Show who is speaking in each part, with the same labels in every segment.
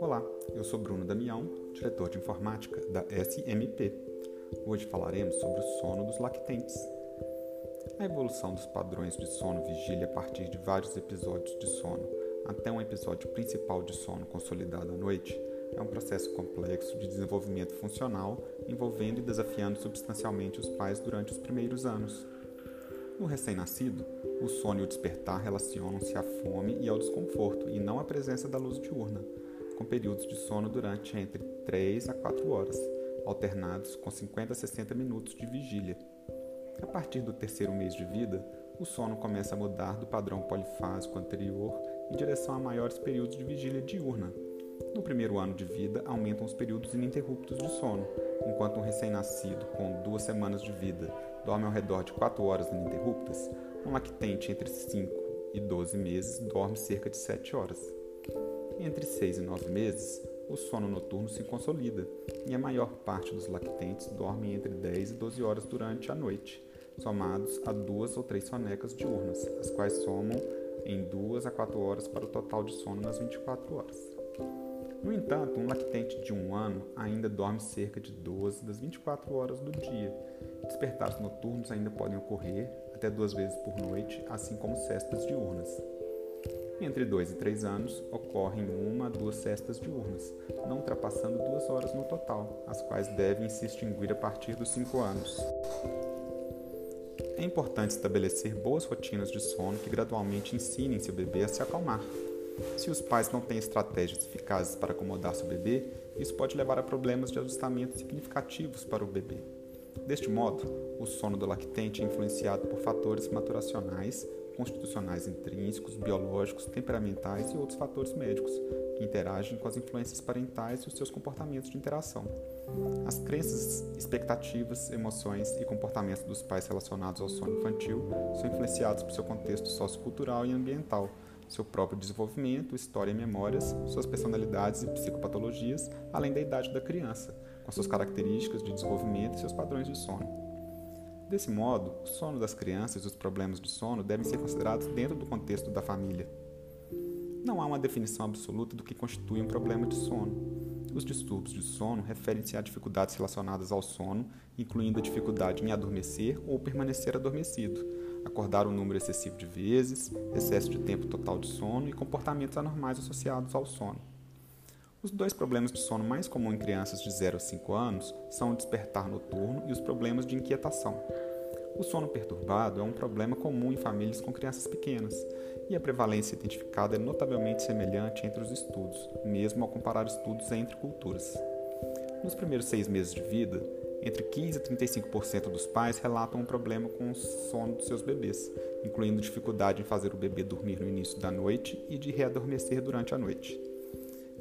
Speaker 1: Olá, eu sou Bruno Damião, diretor de informática da SMP. Hoje falaremos sobre o sono dos lactentes. A evolução dos padrões de sono vigília a partir de vários episódios de sono até um episódio principal de sono consolidado à noite é um processo complexo de desenvolvimento funcional envolvendo e desafiando substancialmente os pais durante os primeiros anos. No recém-nascido, o sono e o despertar relacionam-se à fome e ao desconforto e não à presença da luz diurna, com períodos de sono durante entre 3 a 4 horas, alternados com 50 a 60 minutos de vigília. A partir do terceiro mês de vida, o sono começa a mudar do padrão polifásico anterior em direção a maiores períodos de vigília diurna, no primeiro ano de vida, aumentam os períodos ininterruptos de sono, enquanto um recém-nascido com duas semanas de vida dorme ao redor de 4 horas ininterruptas, um lactente entre 5 e 12 meses dorme cerca de 7 horas. Entre 6 e 9 meses, o sono noturno se consolida e a maior parte dos lactentes dorme entre 10 e 12 horas durante a noite, somados a duas ou três sonecas diurnas, as quais somam em 2 a 4 horas para o total de sono nas 24 horas. No entanto, um lactente de um ano ainda dorme cerca de 12 das 24 horas do dia. Despertares noturnos ainda podem ocorrer até duas vezes por noite, assim como cestas diurnas. Entre 2 e 3 anos, ocorrem uma a duas cestas diurnas, não ultrapassando duas horas no total, as quais devem se extinguir a partir dos 5 anos. É importante estabelecer boas rotinas de sono que gradualmente ensinem seu bebê a se acalmar. Se os pais não têm estratégias eficazes para acomodar seu bebê, isso pode levar a problemas de ajustamento significativos para o bebê. Deste modo, o sono do lactente é influenciado por fatores maturacionais, constitucionais intrínsecos, biológicos, temperamentais e outros fatores médicos, que interagem com as influências parentais e os seus comportamentos de interação. As crenças, expectativas, emoções e comportamentos dos pais relacionados ao sono infantil são influenciados por seu contexto sociocultural e ambiental, seu próprio desenvolvimento, história e memórias, suas personalidades e psicopatologias, além da idade da criança, com suas características de desenvolvimento e seus padrões de sono. Desse modo, o sono das crianças e os problemas de sono devem ser considerados dentro do contexto da família. Não há uma definição absoluta do que constitui um problema de sono. Os distúrbios de sono referem-se a dificuldades relacionadas ao sono, incluindo a dificuldade em adormecer ou permanecer adormecido, acordar um número excessivo de vezes, excesso de tempo total de sono e comportamentos anormais associados ao sono. Os dois problemas de sono mais comuns em crianças de 0 a 5 anos são o despertar noturno e os problemas de inquietação. O sono perturbado é um problema comum em famílias com crianças pequenas, e a prevalência identificada é notavelmente semelhante entre os estudos, mesmo ao comparar estudos entre culturas. Nos primeiros seis meses de vida, entre 15% e 35% dos pais relatam um problema com o sono dos seus bebês, incluindo dificuldade em fazer o bebê dormir no início da noite e de readormecer durante a noite.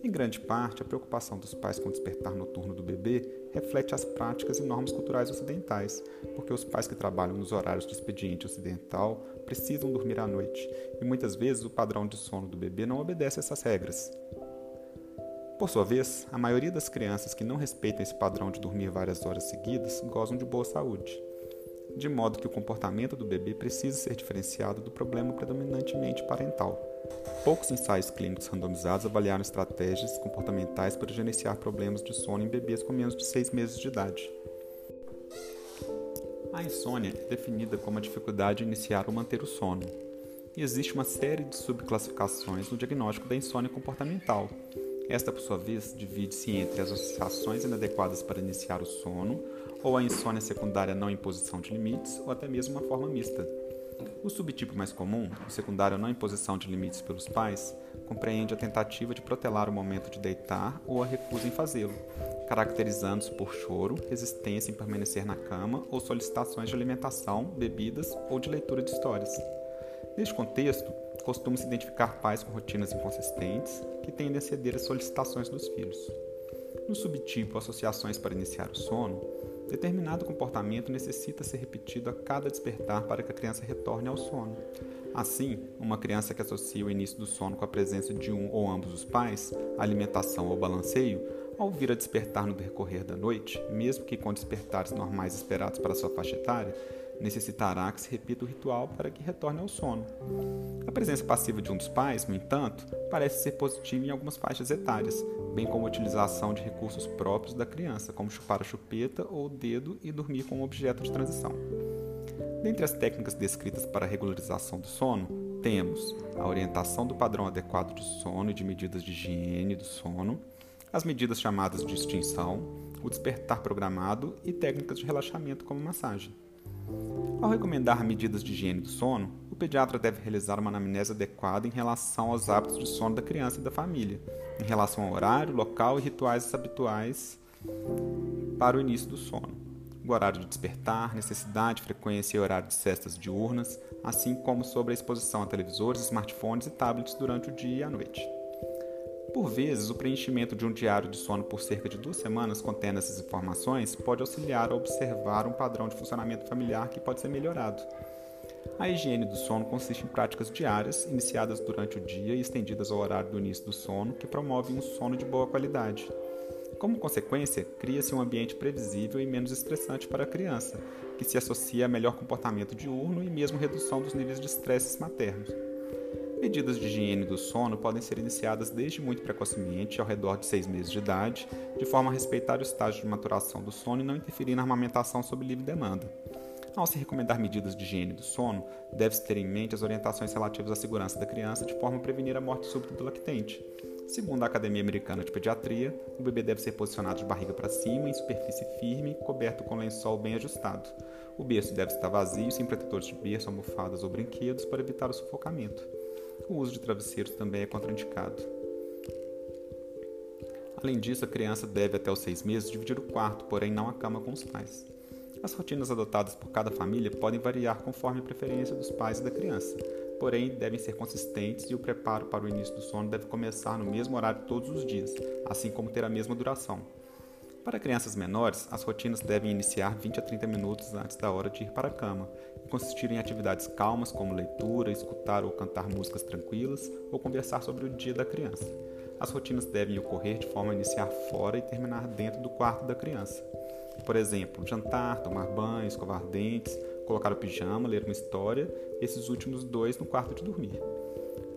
Speaker 1: Em grande parte, a preocupação dos pais com o despertar noturno do bebê reflete as práticas e normas culturais ocidentais, porque os pais que trabalham nos horários de expediente ocidental precisam dormir à noite, e muitas vezes o padrão de sono do bebê não obedece a essas regras. Por sua vez, a maioria das crianças que não respeitam esse padrão de dormir várias horas seguidas gozam de boa saúde, de modo que o comportamento do bebê precisa ser diferenciado do problema predominantemente parental. Poucos ensaios clínicos randomizados avaliaram estratégias comportamentais para gerenciar problemas de sono em bebês com menos de 6 meses de idade. A insônia é definida como a dificuldade de iniciar ou manter o sono. E existe uma série de subclassificações no diagnóstico da insônia comportamental, esta, por sua vez, divide-se entre as associações inadequadas para iniciar o sono, ou a insônia secundária não imposição de limites, ou até mesmo uma forma mista. O subtipo mais comum, o secundário não imposição de limites pelos pais, compreende a tentativa de protelar o momento de deitar ou a recusa em fazê-lo, caracterizando-se por choro, resistência em permanecer na cama ou solicitações de alimentação, bebidas ou de leitura de histórias. Neste contexto, costuma-se identificar pais com rotinas inconsistentes que tendem a ceder às solicitações dos filhos. No subtipo Associações para iniciar o sono, determinado comportamento necessita ser repetido a cada despertar para que a criança retorne ao sono. Assim, uma criança que associa o início do sono com a presença de um ou ambos os pais, alimentação ou balanceio, ao vir a despertar no decorrer da noite, mesmo que com despertares normais esperados para sua faixa etária, necessitará que se repita o ritual para que retorne ao sono. A presença passiva de um dos pais, no entanto, parece ser positiva em algumas faixas etárias, bem como a utilização de recursos próprios da criança, como chupar a chupeta ou o dedo e dormir com um objeto de transição. Dentre as técnicas descritas para a regularização do sono, temos a orientação do padrão adequado de sono e de medidas de higiene do sono, as medidas chamadas de extinção, o despertar programado e técnicas de relaxamento como massagem. Ao recomendar medidas de higiene do sono, o pediatra deve realizar uma anamnese adequada em relação aos hábitos de sono da criança e da família, em relação ao horário, local e rituais habituais para o início do sono, o horário de despertar, necessidade, frequência e horário de cestas diurnas, assim como sobre a exposição a televisores, smartphones e tablets durante o dia e a noite. Por vezes, o preenchimento de um diário de sono por cerca de duas semanas contendo essas informações pode auxiliar a observar um padrão de funcionamento familiar que pode ser melhorado. A higiene do sono consiste em práticas diárias, iniciadas durante o dia e estendidas ao horário do início do sono, que promovem um sono de boa qualidade. Como consequência, cria-se um ambiente previsível e menos estressante para a criança, que se associa a melhor comportamento diurno e mesmo redução dos níveis de estresse maternos. Medidas de higiene do sono podem ser iniciadas desde muito precocemente, ao redor de seis meses de idade, de forma a respeitar o estágio de maturação do sono e não interferir na amamentação sob livre demanda. Ao se recomendar medidas de higiene do sono, deve-se ter em mente as orientações relativas à segurança da criança de forma a prevenir a morte súbita do lactente. Segundo a Academia Americana de Pediatria, o bebê deve ser posicionado de barriga para cima, em superfície firme, coberto com lençol bem ajustado. O berço deve estar vazio, sem protetores de berço, almofadas ou brinquedos para evitar o sufocamento. O uso de travesseiros também é contraindicado. Além disso, a criança deve, até os seis meses, dividir o quarto, porém não a cama com os pais. As rotinas adotadas por cada família podem variar conforme a preferência dos pais e da criança, porém devem ser consistentes e o preparo para o início do sono deve começar no mesmo horário todos os dias, assim como ter a mesma duração. Para crianças menores, as rotinas devem iniciar 20 a 30 minutos antes da hora de ir para a cama e consistir em atividades calmas como leitura, escutar ou cantar músicas tranquilas ou conversar sobre o dia da criança. As rotinas devem ocorrer de forma a iniciar fora e terminar dentro do quarto da criança. Por exemplo, jantar, tomar banho, escovar dentes, colocar o pijama, ler uma história, esses últimos dois no quarto de dormir.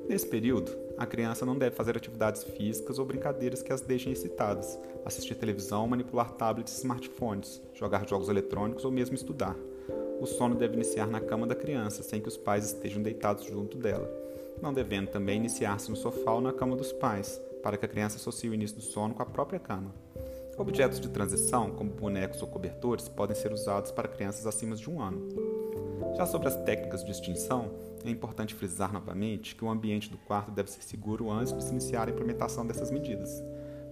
Speaker 1: Nesse período, a criança não deve fazer atividades físicas ou brincadeiras que as deixem excitadas, assistir televisão, manipular tablets e smartphones, jogar jogos eletrônicos ou mesmo estudar. O sono deve iniciar na cama da criança, sem que os pais estejam deitados junto dela, não devendo também iniciar-se no sofá ou na cama dos pais, para que a criança associe o início do sono com a própria cama. Objetos de transição, como bonecos ou cobertores, podem ser usados para crianças acima de um ano. Já sobre as técnicas de extinção, é importante frisar novamente que o ambiente do quarto deve ser seguro antes de se iniciar a implementação dessas medidas.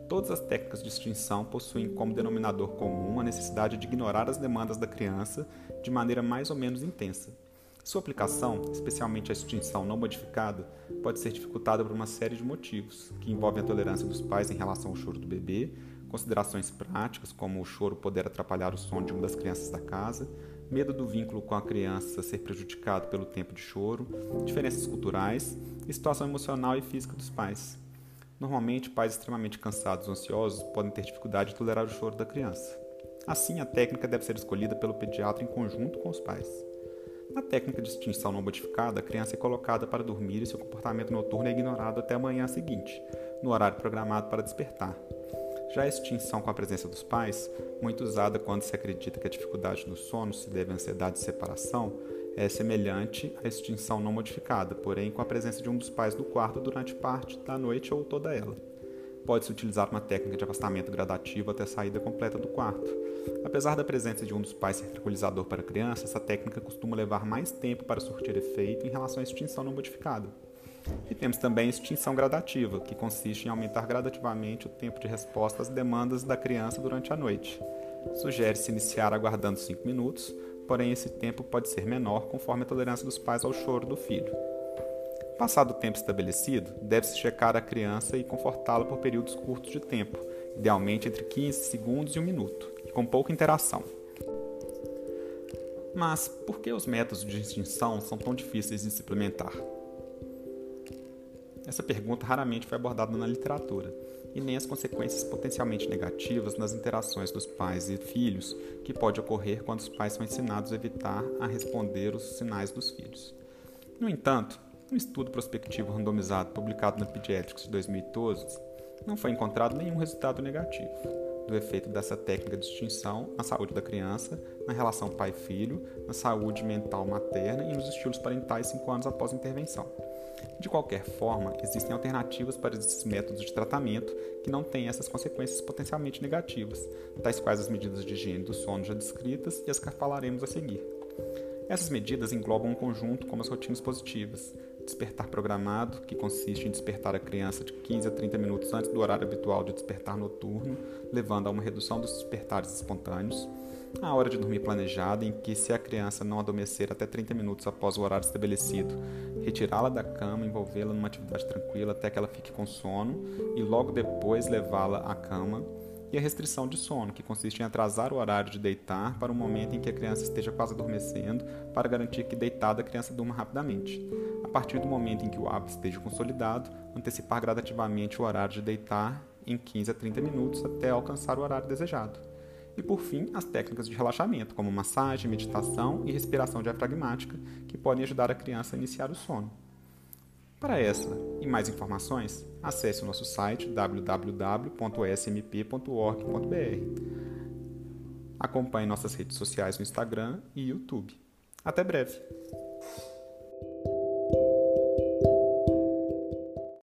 Speaker 1: Todas as técnicas de extinção possuem como denominador comum a necessidade de ignorar as demandas da criança de maneira mais ou menos intensa. Sua aplicação, especialmente a extinção não modificada, pode ser dificultada por uma série de motivos, que envolvem a tolerância dos pais em relação ao choro do bebê, considerações práticas, como o choro poder atrapalhar o sono de uma das crianças da casa, medo do vínculo com a criança ser prejudicado pelo tempo de choro, diferenças culturais e situação emocional e física dos pais. Normalmente, pais extremamente cansados ou ansiosos podem ter dificuldade de tolerar o choro da criança. Assim, a técnica deve ser escolhida pelo pediatra em conjunto com os pais. Na técnica de extinção não modificada, a criança é colocada para dormir e seu comportamento noturno é ignorado até a manhã seguinte, no horário programado para despertar. Já a extinção com a presença dos pais, muito usada quando se acredita que a dificuldade do sono se deve à ansiedade de separação, é semelhante à extinção não modificada, porém com a presença de um dos pais no quarto durante parte da noite ou toda ela. Pode-se utilizar uma técnica de afastamento gradativo até a saída completa do quarto. Apesar da presença de um dos pais ser tranquilizador para a criança, essa técnica costuma levar mais tempo para surtir efeito em relação à extinção não modificada. E temos também extinção gradativa, que consiste em aumentar gradativamente o tempo de resposta às demandas da criança durante a noite. Sugere-se iniciar aguardando 5 minutos, porém esse tempo pode ser menor conforme a tolerância dos pais ao choro do filho. Passado o tempo estabelecido, deve-se checar a criança e confortá-la por períodos curtos de tempo, idealmente entre 15 segundos e um minuto, e com pouca interação. Mas por que os métodos de extinção são tão difíceis de se implementar? Essa pergunta raramente foi abordada na literatura, e nem as consequências potencialmente negativas nas interações dos pais e filhos que pode ocorrer quando os pais são ensinados a evitar a responder os sinais dos filhos. No entanto, um estudo prospectivo randomizado publicado na Pediatrics de 2012 não foi encontrado nenhum resultado negativo do efeito dessa técnica de distinção na saúde da criança, na relação pai-filho, na saúde mental materna e nos estilos parentais cinco anos após a intervenção. De qualquer forma, existem alternativas para esses métodos de tratamento que não têm essas consequências potencialmente negativas, tais quais as medidas de higiene do sono já descritas e as que falaremos a seguir. Essas medidas englobam um conjunto como as rotinas positivas, despertar programado, que consiste em despertar a criança de 15 a 30 minutos antes do horário habitual de despertar noturno, levando a uma redução dos despertares espontâneos, a hora de dormir planejada, em que, se a criança não adormecer até 30 minutos após o horário estabelecido, retirá-la da cama, envolvê-la numa atividade tranquila até que ela fique com sono e logo depois levá-la à cama, e a restrição de sono, que consiste em atrasar o horário de deitar para o momento em que a criança esteja quase adormecendo, para garantir que deitada a criança durma rapidamente. A partir do momento em que o hábito esteja consolidado, antecipar gradativamente o horário de deitar em 15 a 30 minutos até alcançar o horário desejado. E por fim, as técnicas de relaxamento, como massagem, meditação e respiração diafragmática, que podem ajudar a criança a iniciar o sono. Para essa e mais informações, acesse o nosso site www.smp.org.br. Acompanhe nossas redes sociais no Instagram e YouTube. Até breve!